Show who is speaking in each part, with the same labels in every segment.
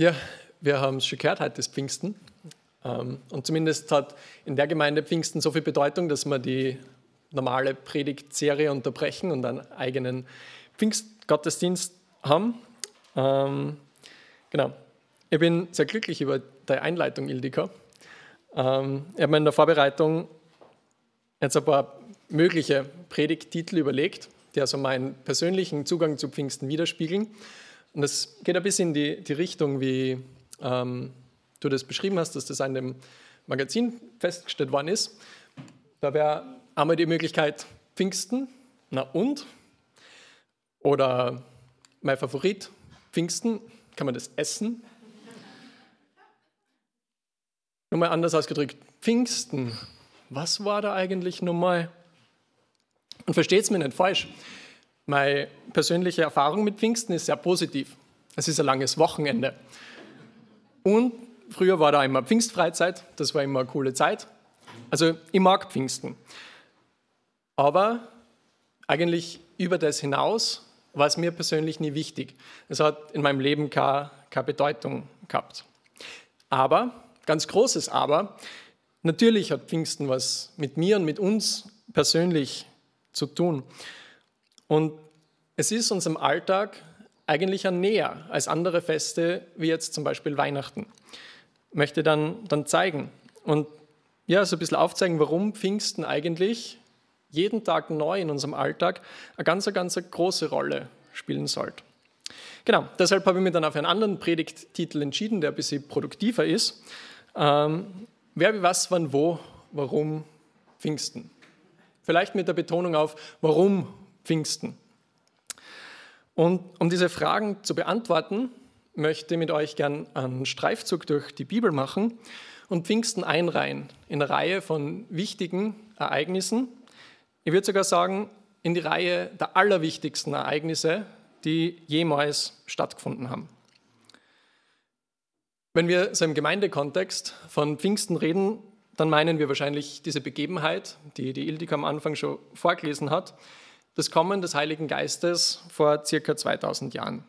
Speaker 1: Ja, wir haben es schon gehört, heute ist Pfingsten. Ähm, und zumindest hat in der Gemeinde Pfingsten so viel Bedeutung, dass wir die normale Predigtserie unterbrechen und einen eigenen Pfingstgottesdienst haben. Ähm, genau. Ich bin sehr glücklich über die Einleitung, Ildika. Ähm, ich habe mir in der Vorbereitung jetzt ein paar mögliche Predigttitel überlegt, die also meinen persönlichen Zugang zu Pfingsten widerspiegeln. Und das geht ein bisschen in die, die Richtung, wie ähm, du das beschrieben hast, dass das in dem Magazin festgestellt worden ist. Da wäre einmal die Möglichkeit Pfingsten, na und? Oder mein Favorit, Pfingsten, kann man das essen? Nochmal anders ausgedrückt, Pfingsten, was war da eigentlich nochmal? Und versteht es mir nicht falsch, meine persönliche Erfahrung mit Pfingsten ist sehr positiv. Es ist ein langes Wochenende. Und früher war da immer Pfingstfreizeit, das war immer eine coole Zeit. Also ich mag Pfingsten. Aber eigentlich über das hinaus war es mir persönlich nie wichtig. Es hat in meinem Leben keine, keine Bedeutung gehabt. Aber, ganz großes Aber, natürlich hat Pfingsten was mit mir und mit uns persönlich zu tun. Und es ist uns im Alltag eigentlich näher als andere Feste, wie jetzt zum Beispiel Weihnachten. Möchte dann, dann zeigen und ja, so ein bisschen aufzeigen, warum Pfingsten eigentlich jeden Tag neu in unserem Alltag eine ganz, ganz große Rolle spielen sollte. Genau, deshalb habe ich mich dann auf einen anderen Predigttitel entschieden, der ein bisschen produktiver ist. Ähm, wer, wie, was, wann, wo, warum Pfingsten. Vielleicht mit der Betonung auf, warum Pfingsten. Und um diese Fragen zu beantworten, möchte ich mit euch gern einen Streifzug durch die Bibel machen und Pfingsten einreihen in eine Reihe von wichtigen Ereignissen. Ich würde sogar sagen, in die Reihe der allerwichtigsten Ereignisse, die jemals stattgefunden haben. Wenn wir so im Gemeindekontext von Pfingsten reden, dann meinen wir wahrscheinlich diese Begebenheit, die die Ildika am Anfang schon vorgelesen hat, das Kommen des Heiligen Geistes vor circa 2000 Jahren.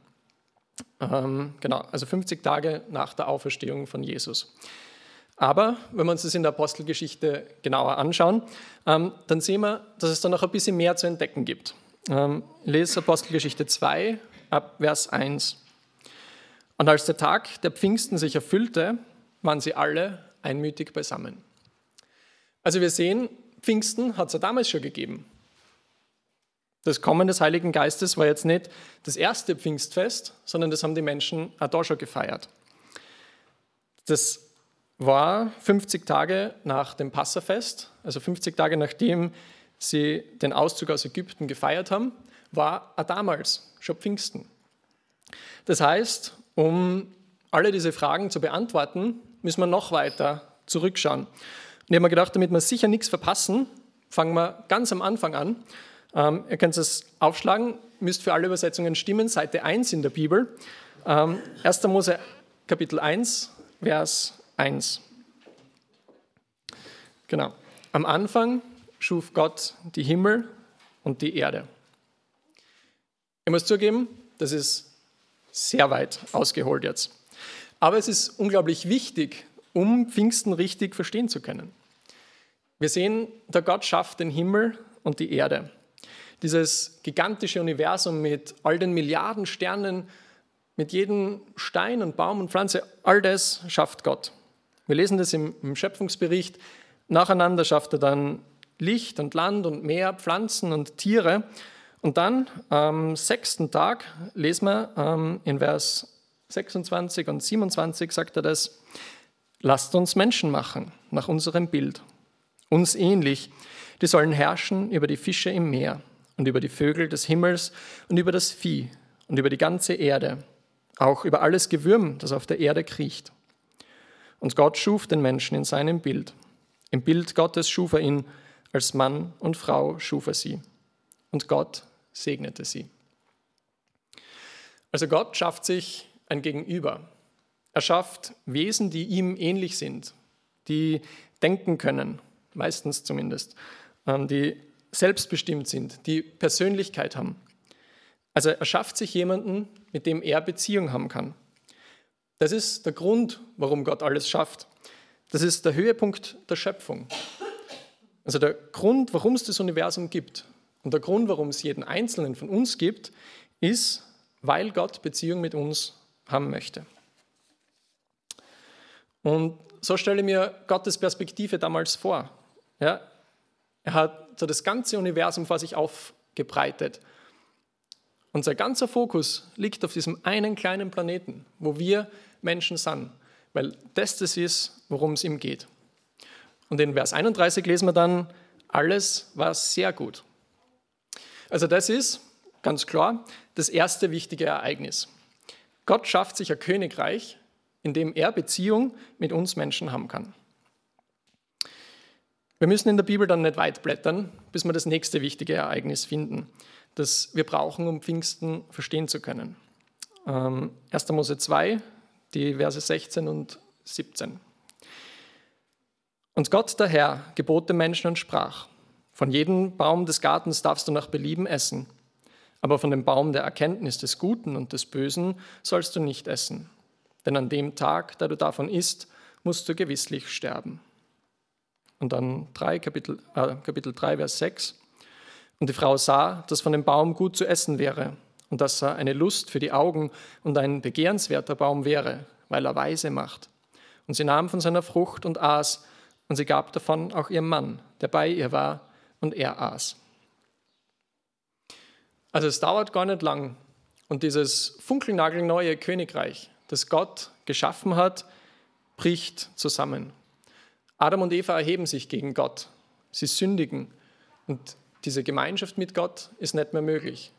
Speaker 1: Ähm, genau, also 50 Tage nach der Auferstehung von Jesus. Aber wenn wir uns das in der Apostelgeschichte genauer anschauen, ähm, dann sehen wir, dass es da noch ein bisschen mehr zu entdecken gibt. Ähm, lese Apostelgeschichte 2 ab Vers 1. Und als der Tag der Pfingsten sich erfüllte, waren sie alle einmütig beisammen. Also wir sehen, Pfingsten hat es ja damals schon gegeben. Das Kommen des Heiligen Geistes war jetzt nicht das erste Pfingstfest, sondern das haben die Menschen auch da schon gefeiert. Das war 50 Tage nach dem Passafest, also 50 Tage nachdem sie den Auszug aus Ägypten gefeiert haben, war auch damals schon Pfingsten. Das heißt, um alle diese Fragen zu beantworten, müssen wir noch weiter zurückschauen. Und ich habe mir gedacht, damit wir sicher nichts verpassen, fangen wir ganz am Anfang an. Ähm, ihr könnt es aufschlagen, müsst für alle Übersetzungen stimmen, Seite 1 in der Bibel. Ähm, 1. Mose Kapitel 1, Vers 1. Genau. Am Anfang schuf Gott die Himmel und die Erde. Ich muss zugeben, das ist sehr weit ausgeholt jetzt. Aber es ist unglaublich wichtig, um Pfingsten richtig verstehen zu können. Wir sehen, der Gott schafft den Himmel und die Erde. Dieses gigantische Universum mit all den Milliarden Sternen, mit jedem Stein und Baum und Pflanze, all das schafft Gott. Wir lesen das im, Schöpfungsbericht. Nacheinander schafft er dann Licht und Land und Meer, Pflanzen und Tiere. Und dann am sechsten Tag lesen wir ähm, in Vers 26 und 27 sagt er das, lasst uns Menschen machen nach unserem Bild, uns ähnlich, die sollen herrschen über die Fische im Meer und über die Vögel des Himmels und über das Vieh und über die ganze Erde, auch über alles Gewürm, das auf der Erde kriecht. Und Gott schuf den Menschen in seinem Bild. Im Bild Gottes schuf er ihn, als Mann und Frau schuf er sie. Und Gott segnete sie. Also Gott schafft sich ein Gegenüber. Er schafft Wesen, die ihm ähnlich sind, die denken können, meistens zumindest, ähm, die selbstbestimmt sind, die Persönlichkeit haben. Also er schafft sich jemanden, mit dem er Beziehung haben kann. Das ist der Grund, warum Gott alles schafft. Das ist der Höhepunkt der Schöpfung. Also der Grund, warum es das Universum gibt und der Grund, warum es jeden Einzelnen von uns gibt, ist, weil Gott Beziehung mit uns haben möchte. Und so stelle ich mir Gottes Perspektive damals vor. Ja, er hat so das ganze Universum vor sich aufgebreitet. Und sein ganzer Fokus liegt auf diesem einen kleinen Planeten, wo wir Menschen sind, weil das das ist, worum es ihm geht. Und in Vers 31 lesen wir dann, alles war sehr gut. Also das ist ganz klar das erste wichtige Ereignis. Gott schafft sich ein Königreich, in dem er Beziehung mit uns Menschen haben kann. Wir müssen in der Bibel dann nicht weit blättern, bis wir das nächste wichtige Ereignis finden, das wir brauchen, um Pfingsten verstehen zu können. 1. Ähm, Mose 2, die Verse 16 und 17. Und Gott der Herr gebot dem Menschen und sprach, von jedem Baum des Gartens darfst du nach Belieben essen, aber von dem Baum der Erkenntnis des Guten und des Bösen sollst du nicht essen, denn an dem Tag, da du davon isst, musst du gewisslich sterben. Und dann 3, Kapitel, äh, Kapitel 3, Vers 6. Und die Frau sah, dass von dem Baum gut zu essen wäre und dass er eine Lust für die Augen und ein begehrenswerter Baum wäre, weil er weise macht. Und sie nahm von seiner Frucht und aß, und sie gab davon auch ihrem Mann, der bei ihr war, und er aß. Also es dauert gar nicht lang. Und dieses funkelnagelneue Königreich, das Gott geschaffen hat, bricht zusammen. Adam und Eva erheben sich gegen Gott. Sie sündigen. Und diese Gemeinschaft mit Gott ist nicht mehr möglich,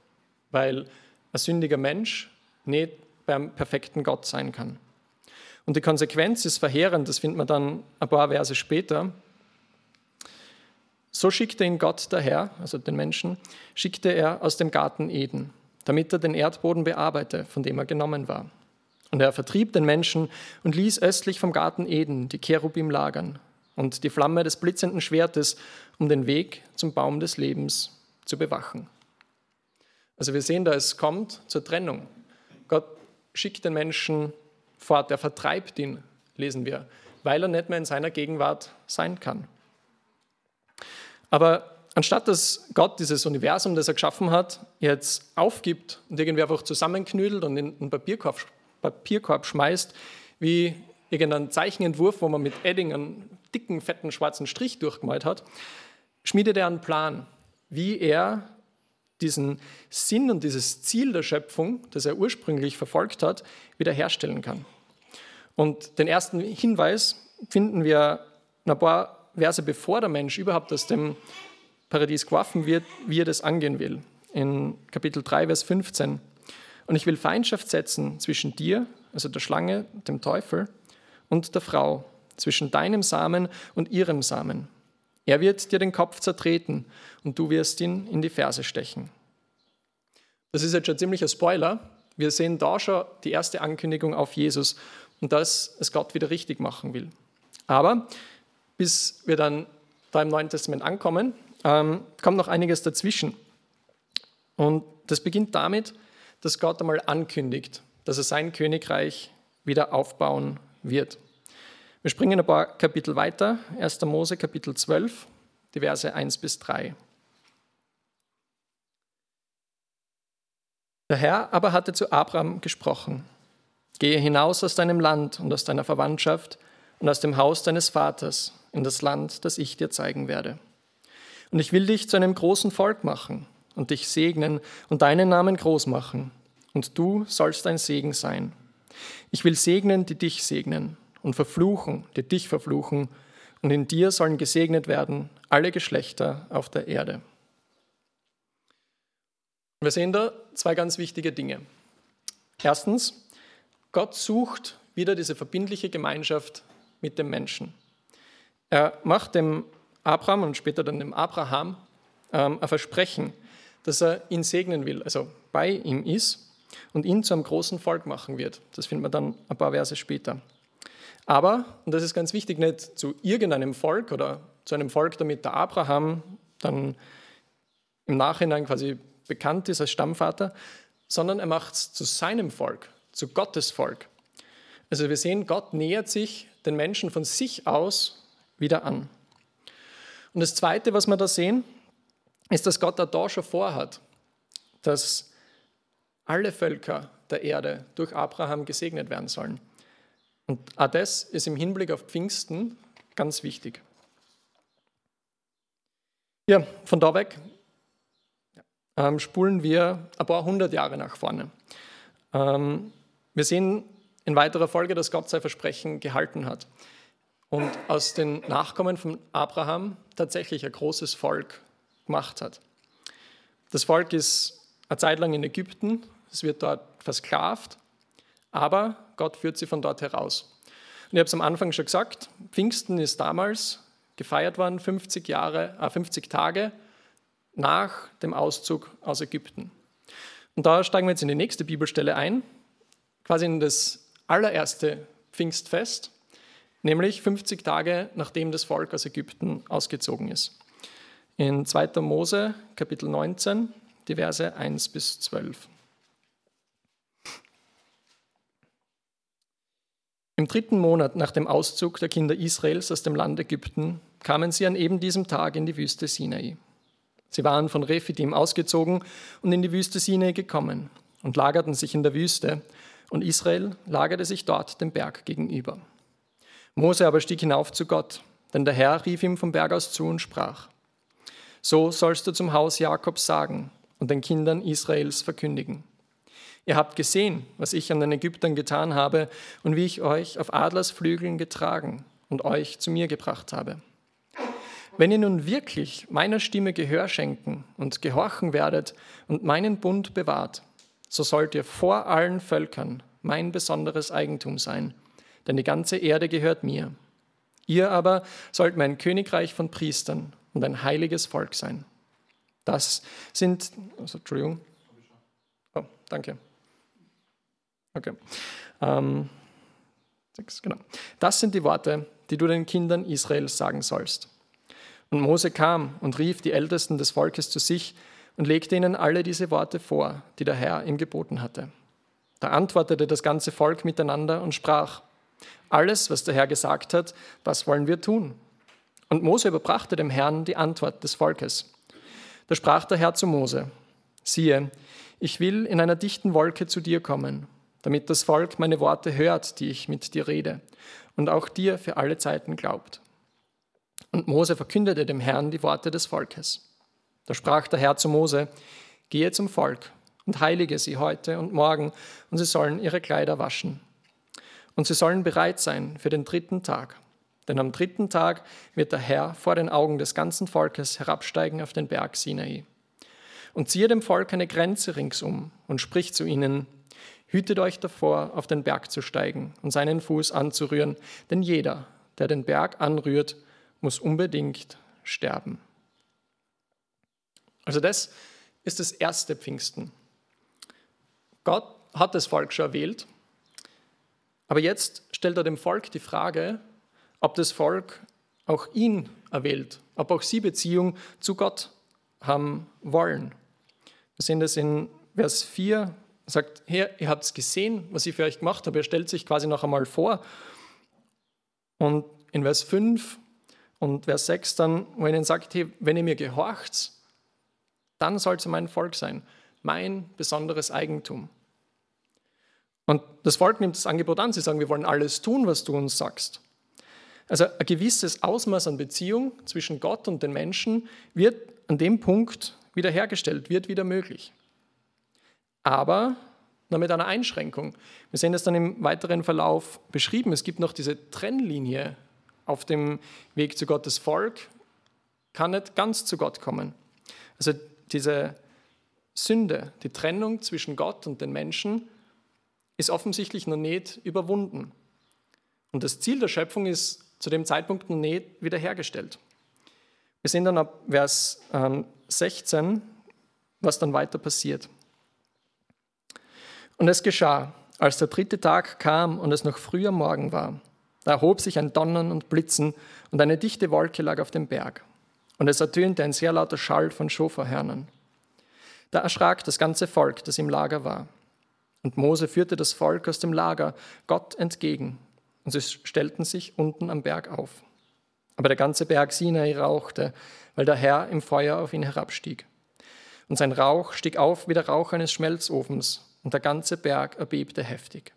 Speaker 1: weil ein sündiger Mensch nicht beim perfekten Gott sein kann. Und die Konsequenz ist verheerend, das findet man dann ein paar Verse später. So schickte ihn Gott der Herr, also den Menschen, schickte er aus dem Garten Eden, damit er den Erdboden bearbeite, von dem er genommen war. Und er vertrieb den Menschen und ließ östlich vom Garten Eden die Cherubim lagern und die Flamme des blitzenden Schwertes, um den Weg zum Baum des Lebens zu bewachen. Also wir sehen da, es kommt zur Trennung. Gott schickt den Menschen fort, er vertreibt ihn, lesen wir, weil er nicht mehr in seiner Gegenwart sein kann. Aber anstatt dass Gott dieses Universum, das er geschaffen hat, jetzt aufgibt und irgendwie einfach zusammenknüdelt und in einen Papierkorb, Papierkorb schmeißt, wie irgendeinen Zeichenentwurf, wo man mit Edding einen dicken, fetten, schwarzen Strich durchgemalt hat, schmiedet er einen Plan, wie er diesen Sinn und dieses Ziel der Schöpfung, das er ursprünglich verfolgt hat, wiederherstellen kann. Und den ersten Hinweis finden wir ein paar Verse bevor der Mensch überhaupt aus dem Paradies geworfen wird, wie er das angehen will. In Kapitel 3, Vers 15. Und ich will Feindschaft setzen zwischen dir, also der Schlange, dem Teufel, und der Frau, zwischen deinem Samen und ihrem Samen. Er wird dir den Kopf zertreten und du wirst ihn in die Ferse stechen. Das ist jetzt schon ziemlich ein Spoiler. Wir sehen da schon die erste Ankündigung auf Jesus und dass es Gott wieder richtig machen will. Aber bis wir dann da im Neuen Testament ankommen, ähm, kommt noch einiges dazwischen. Und das beginnt damit, dass Gott einmal ankündigt, dass er sein Königreich wieder aufbauen wird. Wir springen ein paar Kapitel weiter, 1. Mose Kapitel 12, die Verse 1 bis 3. Der Herr aber hatte zu Abraham gesprochen, gehe hinaus aus deinem Land und aus deiner Verwandtschaft und aus dem Haus deines Vaters in das Land, das ich dir zeigen werde. Und ich will dich zu einem großen Volk machen und dich segnen und deinen Namen groß machen, und du sollst ein Segen sein. Ich will segnen, die dich segnen, und verfluchen, die dich verfluchen, und in dir sollen gesegnet werden alle Geschlechter auf der Erde. Wir sehen da zwei ganz wichtige Dinge. Erstens, Gott sucht wieder diese verbindliche Gemeinschaft mit dem Menschen. Er macht dem Abraham und später dann dem Abraham ähm, ein Versprechen, dass er ihn segnen will, also bei ihm ist und ihn zu einem großen Volk machen wird. Das finden wir dann ein paar Verse später. Aber, und das ist ganz wichtig, nicht zu irgendeinem Volk oder zu einem Volk, damit der Abraham dann im Nachhinein quasi bekannt ist als Stammvater, sondern er macht es zu seinem Volk, zu Gottes Volk. Also wir sehen, Gott nähert sich den Menschen von sich aus wieder an. Und das Zweite, was wir da sehen, ist, dass Gott da schon vorhat, dass alle Völker der Erde durch Abraham gesegnet werden sollen. Und auch das ist im Hinblick auf Pfingsten ganz wichtig. Ja, von da weg ähm, spulen wir ein paar hundert Jahre nach vorne. Ähm, wir sehen in weiterer Folge, dass Gott sein Versprechen gehalten hat und aus den Nachkommen von Abraham tatsächlich ein großes Volk gemacht hat. Das Volk ist eine Zeit lang in Ägypten, es wird dort versklavt, aber Gott führt sie von dort heraus. Und ich habe es am Anfang schon gesagt, Pfingsten ist damals gefeiert worden, 50, Jahre, äh 50 Tage nach dem Auszug aus Ägypten. Und da steigen wir jetzt in die nächste Bibelstelle ein, quasi in das allererste Pfingstfest, nämlich 50 Tage nachdem das Volk aus Ägypten ausgezogen ist. In 2. Mose, Kapitel 19, die Verse 1 bis 12. Im dritten Monat nach dem Auszug der Kinder Israels aus dem Land Ägypten kamen sie an eben diesem Tag in die Wüste Sinai. Sie waren von Rephidim ausgezogen und in die Wüste Sinai gekommen und lagerten sich in der Wüste, und Israel lagerte sich dort dem Berg gegenüber. Mose aber stieg hinauf zu Gott, denn der Herr rief ihm vom Berg aus zu und sprach, So sollst du zum Haus Jakobs sagen und den Kindern Israels verkündigen. Ihr habt gesehen, was ich an den Ägyptern getan habe und wie ich euch auf Adlersflügeln getragen und euch zu mir gebracht habe. Wenn ihr nun wirklich meiner Stimme Gehör schenken und gehorchen werdet und meinen Bund bewahrt, so sollt ihr vor allen Völkern mein besonderes Eigentum sein, denn die ganze Erde gehört mir. Ihr aber sollt mein Königreich von Priestern und ein heiliges Volk sein. Das sind, also, Entschuldigung. Oh, danke. Okay. Ähm, sechs, genau. Das sind die Worte, die du den Kindern Israels sagen sollst. Und Mose kam und rief die Ältesten des Volkes zu sich und legte ihnen alle diese Worte vor, die der Herr ihm geboten hatte. Da antwortete das ganze Volk miteinander und sprach, alles, was der Herr gesagt hat, das wollen wir tun. Und Mose überbrachte dem Herrn die Antwort des Volkes. Da sprach der Herr zu Mose, siehe, ich will in einer dichten Wolke zu dir kommen damit das Volk meine Worte hört, die ich mit dir rede, und auch dir für alle Zeiten glaubt. Und Mose verkündete dem Herrn die Worte des Volkes. Da sprach der Herr zu Mose, gehe zum Volk und heilige sie heute und morgen, und sie sollen ihre Kleider waschen. Und sie sollen bereit sein für den dritten Tag. Denn am dritten Tag wird der Herr vor den Augen des ganzen Volkes herabsteigen auf den Berg Sinai. Und ziehe dem Volk eine Grenze ringsum und spricht zu ihnen, Hütet euch davor, auf den Berg zu steigen und seinen Fuß anzurühren, denn jeder, der den Berg anrührt, muss unbedingt sterben. Also das ist das erste Pfingsten. Gott hat das Volk schon erwählt, aber jetzt stellt er dem Volk die Frage, ob das Volk auch ihn erwählt, ob auch sie Beziehung zu Gott haben wollen. Wir sehen das in Vers 4 er sagt, hey, ihr habt es gesehen, was ich für euch gemacht habe. Er stellt sich quasi noch einmal vor. Und in Vers 5 und Vers 6 dann, wo er ihnen sagt, hey, wenn ihr mir gehorcht, dann soll es mein Volk sein, mein besonderes Eigentum. Und das Volk nimmt das Angebot an. Sie sagen, wir wollen alles tun, was du uns sagst. Also ein gewisses Ausmaß an Beziehung zwischen Gott und den Menschen wird an dem Punkt wiederhergestellt, wird wieder möglich aber nur mit einer Einschränkung. Wir sehen das dann im weiteren Verlauf beschrieben. Es gibt noch diese Trennlinie auf dem Weg zu Gottes Volk, kann nicht ganz zu Gott kommen. Also diese Sünde, die Trennung zwischen Gott und den Menschen, ist offensichtlich noch nicht überwunden. Und das Ziel der Schöpfung ist zu dem Zeitpunkt noch nicht wiederhergestellt. Wir sehen dann ab Vers 16, ähm, was dann weiter passiert. Und es geschah, als der dritte Tag kam und es noch früher Morgen war. Da erhob sich ein Donnern und Blitzen und eine dichte Wolke lag auf dem Berg. Und es ertönte ein sehr lauter Schall von Schoferhörnern. Da erschrak das ganze Volk, das im Lager war. Und Mose führte das Volk aus dem Lager Gott entgegen, und sie stellten sich unten am Berg auf. Aber der ganze Berg Sinai rauchte, weil der Herr im Feuer auf ihn herabstieg. Und sein Rauch stieg auf wie der Rauch eines Schmelzofens, und der ganze Berg erbebte heftig.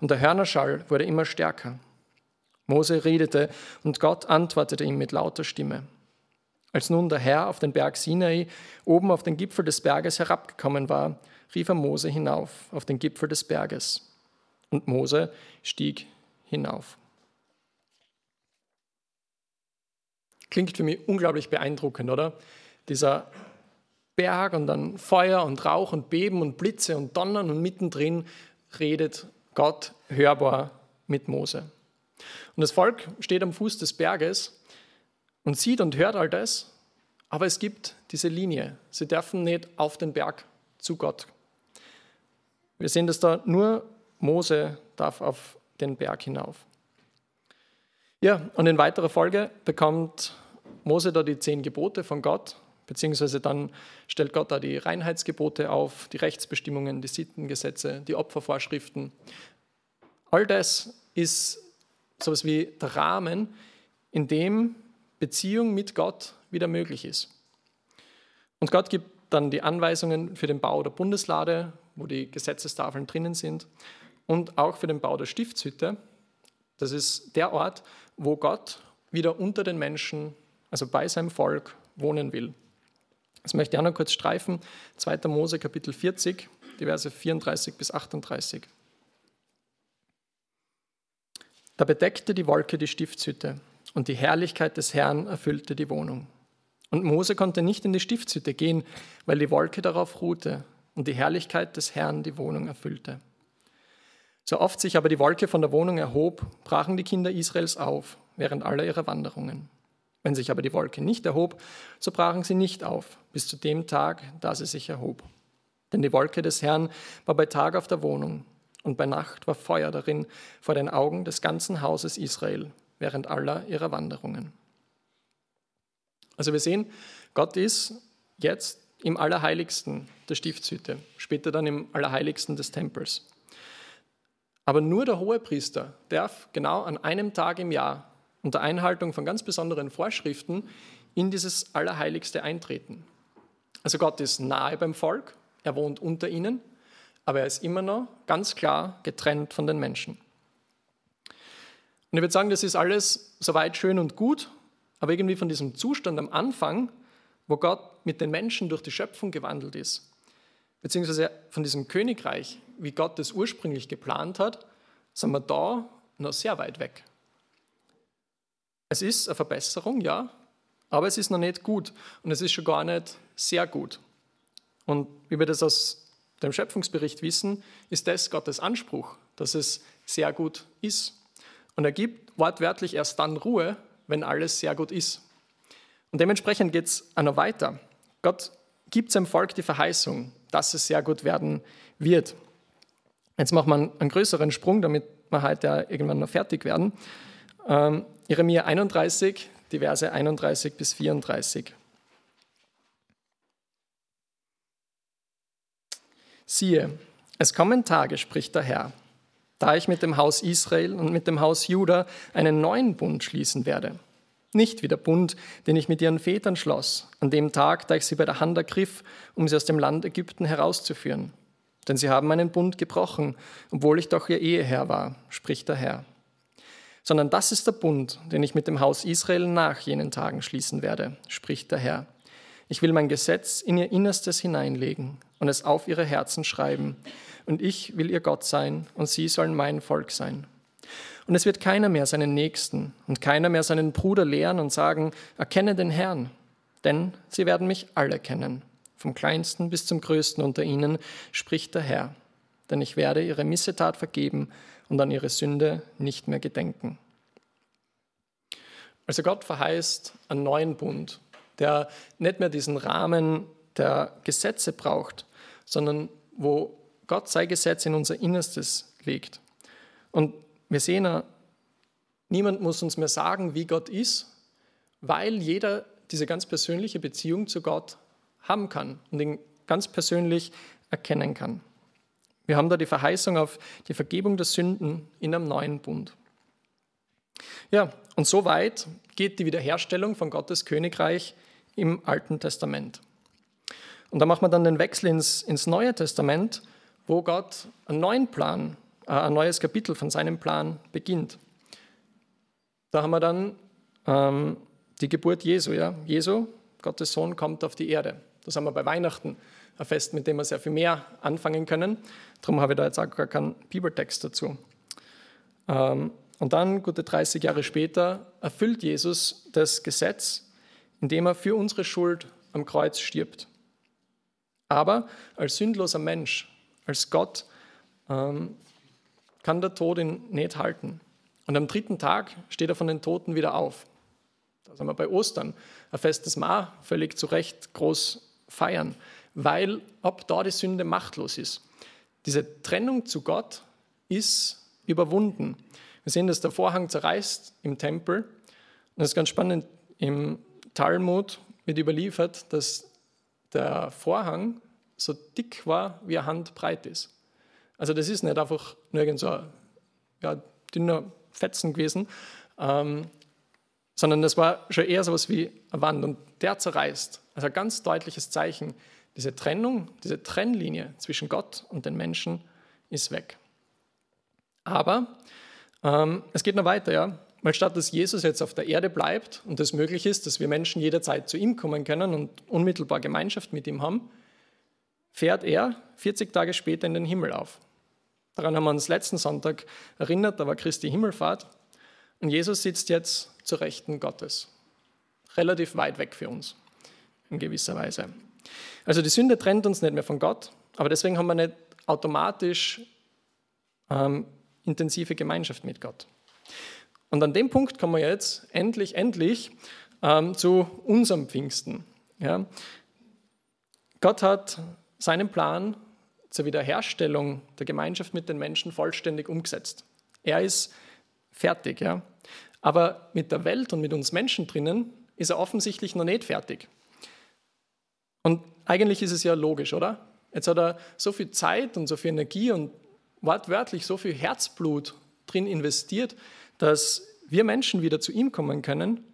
Speaker 1: Und der Hörnerschall wurde immer stärker. Mose redete, und Gott antwortete ihm mit lauter Stimme. Als nun der Herr auf den Berg Sinai oben auf den Gipfel des Berges herabgekommen war, rief er Mose hinauf auf den Gipfel des Berges. Und Mose stieg hinauf. Klingt für mich unglaublich beeindruckend, oder? Dieser Berg und dann Feuer und Rauch und Beben und Blitze und Donnern und mittendrin redet Gott hörbar mit Mose. Und das Volk steht am Fuß des Berges und sieht und hört all das, aber es gibt diese Linie. Sie dürfen nicht auf den Berg zu Gott. Wir sehen, dass da nur Mose darf auf den Berg hinauf. Ja, und in weiterer Folge bekommt Mose da die zehn Gebote von Gott, beziehungsweise dann stellt Gott da die Reinheitsgebote auf, die Rechtsbestimmungen, die Sittengesetze, die Opfervorschriften. All das ist sowas wie der Rahmen, in dem Beziehung mit Gott wieder möglich ist. Und Gott gibt dann die Anweisungen für den Bau der Bundeslade, wo die Gesetzestafeln drinnen sind, und auch für den Bau der Stiftshütte. Das ist der Ort, wo Gott wieder unter den Menschen, also bei seinem Volk, wohnen will. Das möchte ich auch noch kurz streifen. 2. Mose Kapitel 40, die Verse 34 bis 38. Da bedeckte die Wolke die Stiftshütte und die Herrlichkeit des Herrn erfüllte die Wohnung. Und Mose konnte nicht in die Stiftshütte gehen, weil die Wolke darauf ruhte und die Herrlichkeit des Herrn die Wohnung erfüllte. So oft sich aber die Wolke von der Wohnung erhob, brachen die Kinder Israels auf während aller ihrer Wanderungen. Wenn sich aber die Wolke nicht erhob, so brachen sie nicht auf, bis zu dem Tag, da sie sich erhob. Denn die Wolke des Herrn war bei Tag auf der Wohnung, und bei Nacht war Feuer darin vor den Augen des ganzen Hauses Israel während aller ihrer Wanderungen. Also wir sehen, Gott ist jetzt im Allerheiligsten der Stiftshütte, später dann im Allerheiligsten des Tempels. Aber nur der Hohepriester darf genau an einem Tag im Jahr unter Einhaltung von ganz besonderen Vorschriften in dieses Allerheiligste eintreten. Also Gott ist nahe beim Volk, er wohnt unter ihnen, aber er ist immer noch ganz klar getrennt von den Menschen. Und ich würde sagen, das ist alles soweit schön und gut, aber irgendwie von diesem Zustand am Anfang, wo Gott mit den Menschen durch die Schöpfung gewandelt ist, beziehungsweise von diesem Königreich, wie Gott es ursprünglich geplant hat, sind wir da noch sehr weit weg. Es ist eine Verbesserung, ja, aber es ist noch nicht gut und es ist schon gar nicht sehr gut. Und wie wir das aus dem Schöpfungsbericht wissen, ist das Gottes Anspruch, dass es sehr gut ist. Und er gibt wortwörtlich erst dann Ruhe, wenn alles sehr gut ist. Und dementsprechend geht es auch noch weiter. Gott gibt seinem Volk die Verheißung, dass es sehr gut werden wird. Jetzt machen wir einen größeren Sprung, damit wir heute irgendwann noch fertig werden. Ähm, Jeremia 31, die Verse 31 bis 34. Siehe, es kommen Tage, spricht der Herr, da ich mit dem Haus Israel und mit dem Haus Juda einen neuen Bund schließen werde. Nicht wie der Bund, den ich mit ihren Vätern schloss, an dem Tag, da ich sie bei der Hand ergriff, um sie aus dem Land Ägypten herauszuführen. Denn sie haben meinen Bund gebrochen, obwohl ich doch ihr Eheherr war, spricht der Herr. Sondern das ist der Bund, den ich mit dem Haus Israel nach jenen Tagen schließen werde, spricht der Herr. Ich will mein Gesetz in ihr Innerstes hineinlegen und es auf ihre Herzen schreiben. Und ich will ihr Gott sein und sie sollen mein Volk sein. Und es wird keiner mehr seinen Nächsten und keiner mehr seinen Bruder lehren und sagen, erkenne den Herrn, denn sie werden mich alle kennen, vom kleinsten bis zum größten unter ihnen, spricht der Herr. Denn ich werde ihre Missetat vergeben und an ihre Sünde nicht mehr gedenken. Also Gott verheißt einen neuen Bund, der nicht mehr diesen Rahmen der Gesetze braucht, sondern wo Gott sein Gesetz in unser Innerstes legt. Und wir sehen, niemand muss uns mehr sagen, wie Gott ist, weil jeder diese ganz persönliche Beziehung zu Gott haben kann und ihn ganz persönlich erkennen kann. Wir haben da die Verheißung auf die Vergebung der Sünden in einem neuen Bund. Ja, und so weit geht die Wiederherstellung von Gottes Königreich im Alten Testament. Und da machen wir dann den Wechsel ins, ins Neue Testament, wo Gott einen neuen Plan, äh, ein neues Kapitel von seinem Plan beginnt. Da haben wir dann ähm, die Geburt Jesu. Ja? Jesu, Gottes Sohn, kommt auf die Erde. Das haben wir bei Weihnachten ein Fest, mit dem wir sehr viel mehr anfangen können. Darum habe ich da jetzt auch gar keinen Bibeltext dazu. Ähm, und dann, gute 30 Jahre später, erfüllt Jesus das Gesetz, indem er für unsere Schuld am Kreuz stirbt. Aber als sündloser Mensch, als Gott, ähm, kann der Tod ihn nicht halten. Und am dritten Tag steht er von den Toten wieder auf. Da sind wir bei Ostern, ein Fest des Ma, völlig zu Recht groß feiern, weil ab da die Sünde machtlos ist. Diese Trennung zu Gott ist überwunden. Wir sehen, dass der Vorhang zerreißt im Tempel. Und das ist ganz spannend. Im Talmud wird überliefert, dass der Vorhang so dick war, wie eine Hand breit ist. Also das ist nicht einfach nirgends so ein ja, dünner Fetzen gewesen, ähm, sondern das war schon eher so etwas wie eine Wand und der zerreißt. Also ein ganz deutliches Zeichen, diese Trennung, diese Trennlinie zwischen Gott und den Menschen ist weg. Aber ähm, es geht noch weiter, ja. Weil statt dass Jesus jetzt auf der Erde bleibt und es möglich ist, dass wir Menschen jederzeit zu ihm kommen können und unmittelbar Gemeinschaft mit ihm haben, fährt er 40 Tage später in den Himmel auf. Daran haben wir uns letzten Sonntag erinnert, da war Christi Himmelfahrt. Und Jesus sitzt jetzt zur Rechten Gottes. Relativ weit weg für uns, in gewisser Weise. Also die Sünde trennt uns nicht mehr von Gott, aber deswegen haben wir nicht automatisch ähm, intensive Gemeinschaft mit Gott. Und an dem Punkt kommen wir jetzt endlich, endlich ähm, zu unserem Pfingsten. Ja. Gott hat seinen Plan zur Wiederherstellung der Gemeinschaft mit den Menschen vollständig umgesetzt. Er ist fertig. Ja. Aber mit der Welt und mit uns Menschen drinnen ist er offensichtlich noch nicht fertig. Und eigentlich ist es ja logisch, oder? Jetzt hat er so viel Zeit und so viel Energie und wortwörtlich so viel Herzblut drin investiert, dass wir Menschen wieder zu ihm kommen können,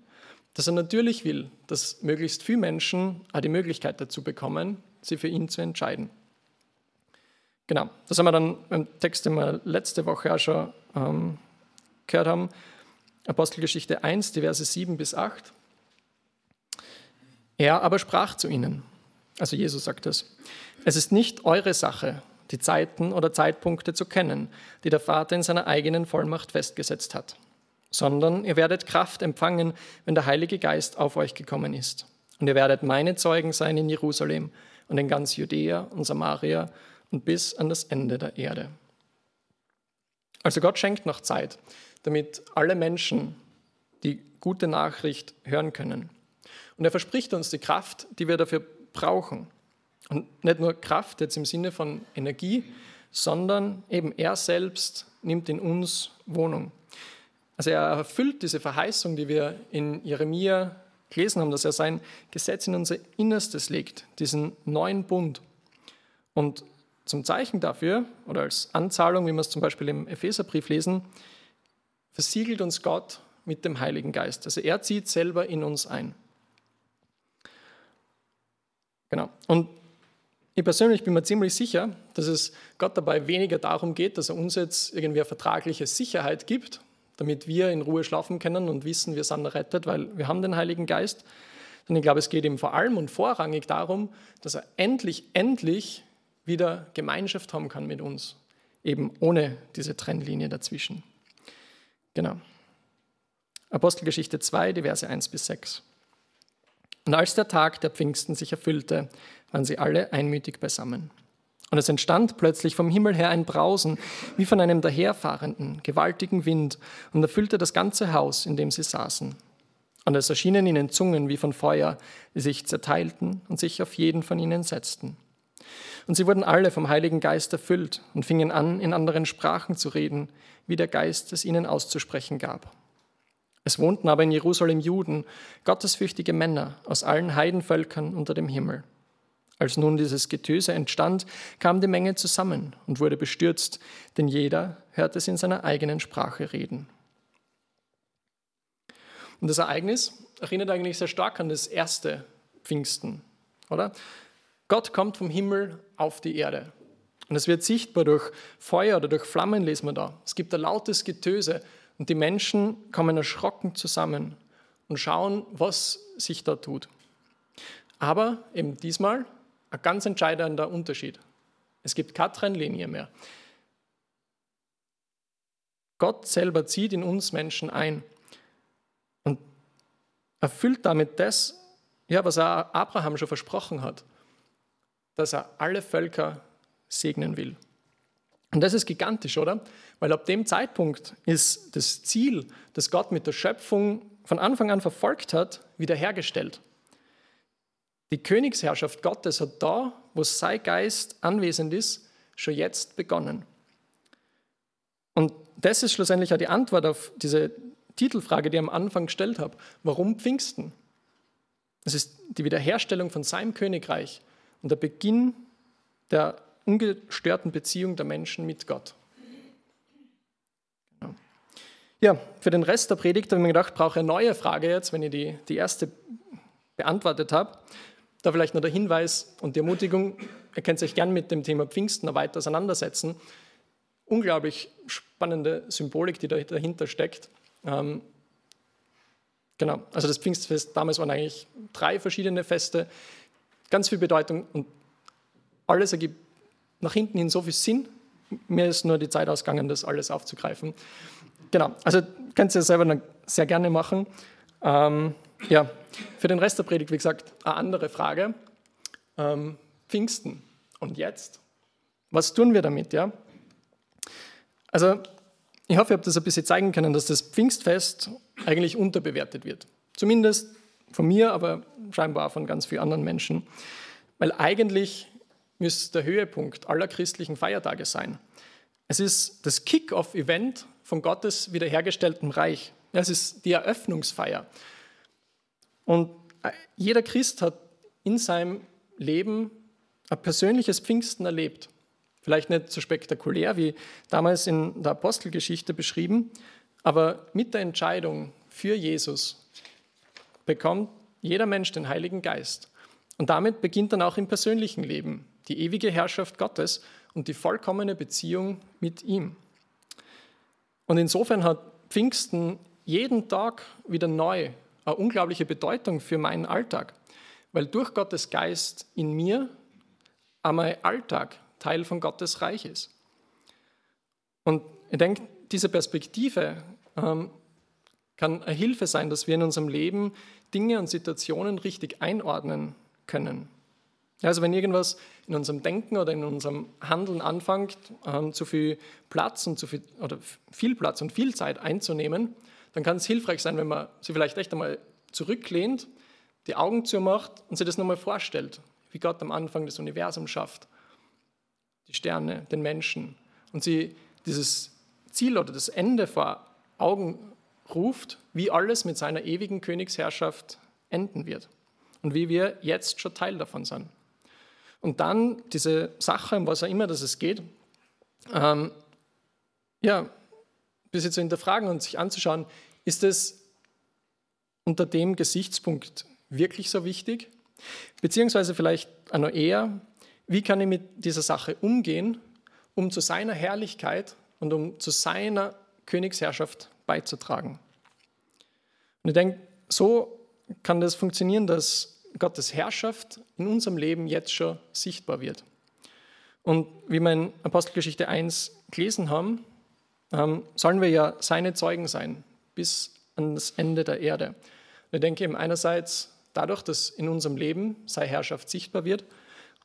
Speaker 1: dass er natürlich will, dass möglichst viele Menschen auch die Möglichkeit dazu bekommen, sie für ihn zu entscheiden. Genau, das haben wir dann im Text, den wir letzte Woche auch schon ähm, gehört haben. Apostelgeschichte 1, die Verse 7 bis 8. Er aber sprach zu ihnen, also Jesus sagt es, es ist nicht eure Sache, die Zeiten oder Zeitpunkte zu kennen, die der Vater in seiner eigenen Vollmacht festgesetzt hat, sondern ihr werdet Kraft empfangen, wenn der Heilige Geist auf euch gekommen ist. Und ihr werdet meine Zeugen sein in Jerusalem und in ganz Judäa und Samaria und bis an das Ende der Erde. Also Gott schenkt noch Zeit, damit alle Menschen die gute Nachricht hören können. Und er verspricht uns die Kraft, die wir dafür brauchen. Und nicht nur Kraft jetzt im Sinne von Energie, sondern eben er selbst nimmt in uns Wohnung. Also er erfüllt diese Verheißung, die wir in Jeremia gelesen haben, dass er sein Gesetz in unser Innerstes legt, diesen neuen Bund. Und zum Zeichen dafür oder als Anzahlung, wie wir es zum Beispiel im Epheserbrief lesen, versiegelt uns Gott mit dem Heiligen Geist. Also er zieht selber in uns ein. Genau. Und ich persönlich bin mir ziemlich sicher, dass es Gott dabei weniger darum geht, dass er uns jetzt irgendwie eine vertragliche Sicherheit gibt, damit wir in Ruhe schlafen können und wissen, wir sind errettet, weil wir haben den Heiligen Geist. Sondern ich glaube, es geht ihm vor allem und vorrangig darum, dass er endlich, endlich wieder Gemeinschaft haben kann mit uns, eben ohne diese Trennlinie dazwischen. Genau. Apostelgeschichte 2, die Verse 1 bis 6. Und als der Tag der Pfingsten sich erfüllte, waren sie alle einmütig beisammen. Und es entstand plötzlich vom Himmel her ein Brausen, wie von einem daherfahrenden, gewaltigen Wind, und erfüllte das ganze Haus, in dem sie saßen. Und es erschienen ihnen Zungen wie von Feuer, die sich zerteilten und sich auf jeden von ihnen setzten. Und sie wurden alle vom Heiligen Geist erfüllt und fingen an, in anderen Sprachen zu reden, wie der Geist es ihnen auszusprechen gab. Es wohnten aber in Jerusalem Juden, gottesfürchtige Männer aus allen Heidenvölkern unter dem Himmel. Als nun dieses Getöse entstand, kam die Menge zusammen und wurde bestürzt, denn jeder hörte es in seiner eigenen Sprache reden. Und das Ereignis erinnert eigentlich sehr stark an das erste Pfingsten, oder? Gott kommt vom Himmel auf die Erde. Und es wird sichtbar durch Feuer oder durch Flammen, lesen wir da. Es gibt ein lautes Getöse und die Menschen kommen erschrocken zusammen und schauen, was sich da tut. Aber eben diesmal ein ganz entscheidender Unterschied. Es gibt keine Trennlinie mehr. Gott selber zieht in uns Menschen ein und erfüllt damit das, ja, was er Abraham schon versprochen hat, dass er alle Völker segnen will. Und das ist gigantisch, oder? Weil ab dem Zeitpunkt ist das Ziel, das Gott mit der Schöpfung von Anfang an verfolgt hat, wiederhergestellt. Die Königsherrschaft Gottes hat da, wo sein Geist anwesend ist, schon jetzt begonnen. Und das ist schlussendlich auch die Antwort auf diese Titelfrage, die ich am Anfang gestellt habe. Warum Pfingsten? Es ist die Wiederherstellung von seinem Königreich und der Beginn der ungestörten Beziehung der Menschen mit Gott. Genau. Ja, für den Rest der Predigt habe ich mir gedacht, brauche eine neue Frage jetzt, wenn ich die, die erste beantwortet habe. Da vielleicht noch der Hinweis und die Ermutigung, ihr könnt euch gern mit dem Thema Pfingsten noch weiter auseinandersetzen. Unglaublich spannende Symbolik, die dahinter steckt. Ähm, genau, also das Pfingstfest, damals waren eigentlich drei verschiedene Feste, ganz viel Bedeutung und alles ergibt nach hinten hin so viel Sinn. Mir ist nur die Zeit ausgegangen, das alles aufzugreifen. Genau, also könnt ihr selber sehr gerne machen. Ähm, ja, für den Rest der Predigt, wie gesagt, eine andere Frage. Ähm, Pfingsten. Und jetzt? Was tun wir damit? Ja? Also, ich hoffe, ihr habt das ein bisschen zeigen können, dass das Pfingstfest eigentlich unterbewertet wird. Zumindest von mir, aber scheinbar von ganz vielen anderen Menschen. Weil eigentlich müsste der Höhepunkt aller christlichen Feiertage sein. Es ist das Kick-off-Event von Gottes wiederhergestelltem Reich. Es ist die Eröffnungsfeier. Und jeder Christ hat in seinem Leben ein persönliches Pfingsten erlebt. Vielleicht nicht so spektakulär wie damals in der Apostelgeschichte beschrieben, aber mit der Entscheidung für Jesus bekommt jeder Mensch den Heiligen Geist. Und damit beginnt dann auch im persönlichen Leben die ewige Herrschaft Gottes und die vollkommene Beziehung mit ihm. Und insofern hat Pfingsten jeden Tag wieder neu eine unglaubliche Bedeutung für meinen Alltag, weil durch Gottes Geist in mir mein Alltag Teil von Gottes Reich ist. Und ich denke, diese Perspektive ähm, kann eine Hilfe sein, dass wir in unserem Leben Dinge und Situationen richtig einordnen können. Also wenn irgendwas in unserem Denken oder in unserem Handeln anfängt, ähm, zu viel Platz und zu viel oder viel Platz und viel Zeit einzunehmen, dann kann es hilfreich sein, wenn man sich vielleicht echt einmal zurücklehnt, die Augen zumacht und sich das nochmal vorstellt, wie Gott am Anfang das Universum schafft, die Sterne, den Menschen und sie dieses Ziel oder das Ende vor Augen ruft, wie alles mit seiner ewigen Königsherrschaft enden wird und wie wir jetzt schon Teil davon sind. Und dann diese Sache, um was auch immer dass es geht, ähm, ja, bis zu hinterfragen und sich anzuschauen, ist es unter dem Gesichtspunkt wirklich so wichtig? Beziehungsweise vielleicht auch noch eher, wie kann ich mit dieser Sache umgehen, um zu seiner Herrlichkeit und um zu seiner Königsherrschaft beizutragen? Und ich denke, so kann das funktionieren, dass Gottes Herrschaft in unserem Leben jetzt schon sichtbar wird. Und wie wir in Apostelgeschichte 1 gelesen haben, ähm, sollen wir ja seine Zeugen sein bis an das Ende der Erde. Und ich denke eben einerseits dadurch, dass in unserem Leben seine Herrschaft sichtbar wird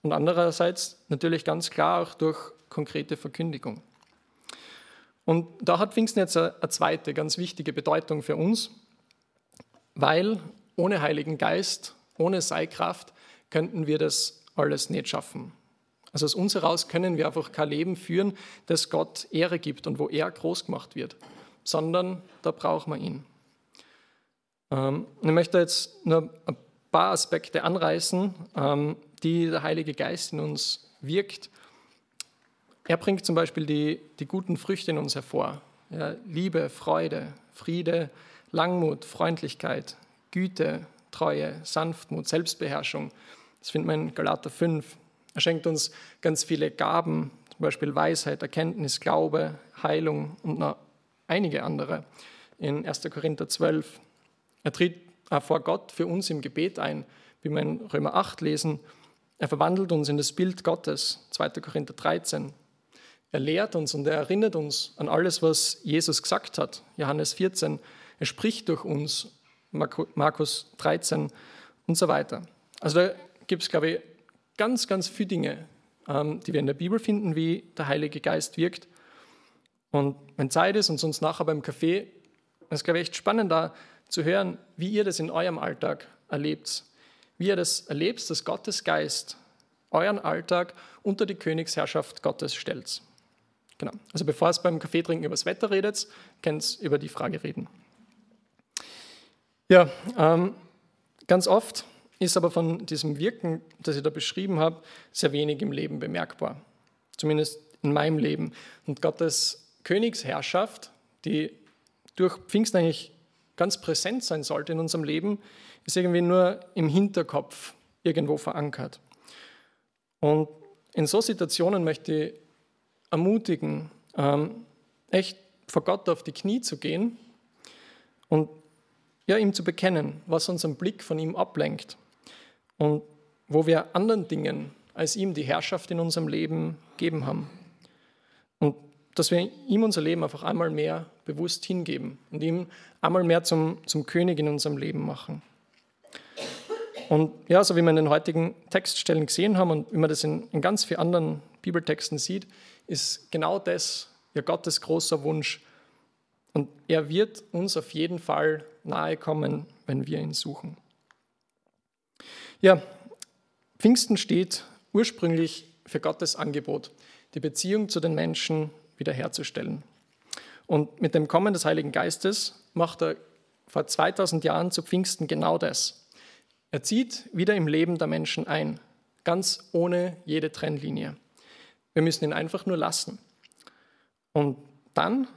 Speaker 1: und andererseits natürlich ganz klar auch durch konkrete Verkündigung. Und da hat Pfingsten jetzt eine zweite ganz wichtige Bedeutung für uns, weil ohne Heiligen Geist, ohne Seikraft könnten wir das alles nicht schaffen. Also aus uns heraus können wir einfach kein Leben führen, das Gott Ehre gibt und wo er groß gemacht wird, sondern da brauchen wir ihn. Ähm, ich möchte jetzt nur ein paar Aspekte anreißen, ähm, die der Heilige Geist in uns wirkt. Er bringt zum Beispiel die, die guten Früchte in uns hervor. Ja, Liebe, Freude, Friede, Langmut, Freundlichkeit, Güte, Treue, Sanftmut, Selbstbeherrschung. Das findet man in Galater 5. Er schenkt uns ganz viele Gaben, zum Beispiel Weisheit, Erkenntnis, Glaube, Heilung und noch einige andere in 1. Korinther 12. Er tritt vor Gott für uns im Gebet ein, wie wir in Römer 8 lesen. Er verwandelt uns in das Bild Gottes, 2. Korinther 13. Er lehrt uns und er erinnert uns an alles, was Jesus gesagt hat, Johannes 14. Er spricht durch uns, Markus 13 und so weiter. Also da gibt es, glaube ich, ganz, ganz viele Dinge, ähm, die wir in der Bibel finden, wie der Heilige Geist wirkt. Und wenn Zeit ist und sonst nachher beim Kaffee, ist, glaube ich, echt spannend da zu hören, wie ihr das in eurem Alltag erlebt. Wie ihr das erlebt, dass Gottes Geist euren Alltag unter die Königsherrschaft Gottes stellt. Genau. Also bevor es beim Kaffeetrinken über das Wetter redet, könnt ihr über die Frage reden. Ja, ähm, ganz oft ist aber von diesem Wirken, das ich da beschrieben habe, sehr wenig im Leben bemerkbar. Zumindest in meinem Leben. Und Gottes Königsherrschaft, die durch Pfingsten eigentlich ganz präsent sein sollte in unserem Leben, ist irgendwie nur im Hinterkopf irgendwo verankert. Und in so Situationen möchte ich ermutigen, ähm, echt vor Gott auf die Knie zu gehen und ja, ihm zu bekennen, was unseren Blick von ihm ablenkt und wo wir anderen Dingen als ihm die Herrschaft in unserem Leben gegeben haben. Und dass wir ihm unser Leben einfach einmal mehr bewusst hingeben und ihm einmal mehr zum, zum König in unserem Leben machen. Und ja, so wie wir in den heutigen Textstellen gesehen haben und wie man das in, in ganz vielen anderen Bibeltexten sieht, ist genau das ja Gottes großer Wunsch. Und er wird uns auf jeden Fall nahe kommen, wenn wir ihn suchen. Ja, Pfingsten steht ursprünglich für Gottes Angebot, die Beziehung zu den Menschen wiederherzustellen. Und mit dem Kommen des Heiligen Geistes macht er vor 2000 Jahren zu Pfingsten genau das. Er zieht wieder im Leben der Menschen ein, ganz ohne jede Trennlinie. Wir müssen ihn einfach nur lassen. Und dann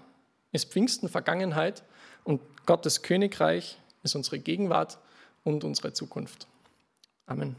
Speaker 1: ist Pfingsten Vergangenheit und Gottes Königreich ist unsere Gegenwart und unsere Zukunft. Amen.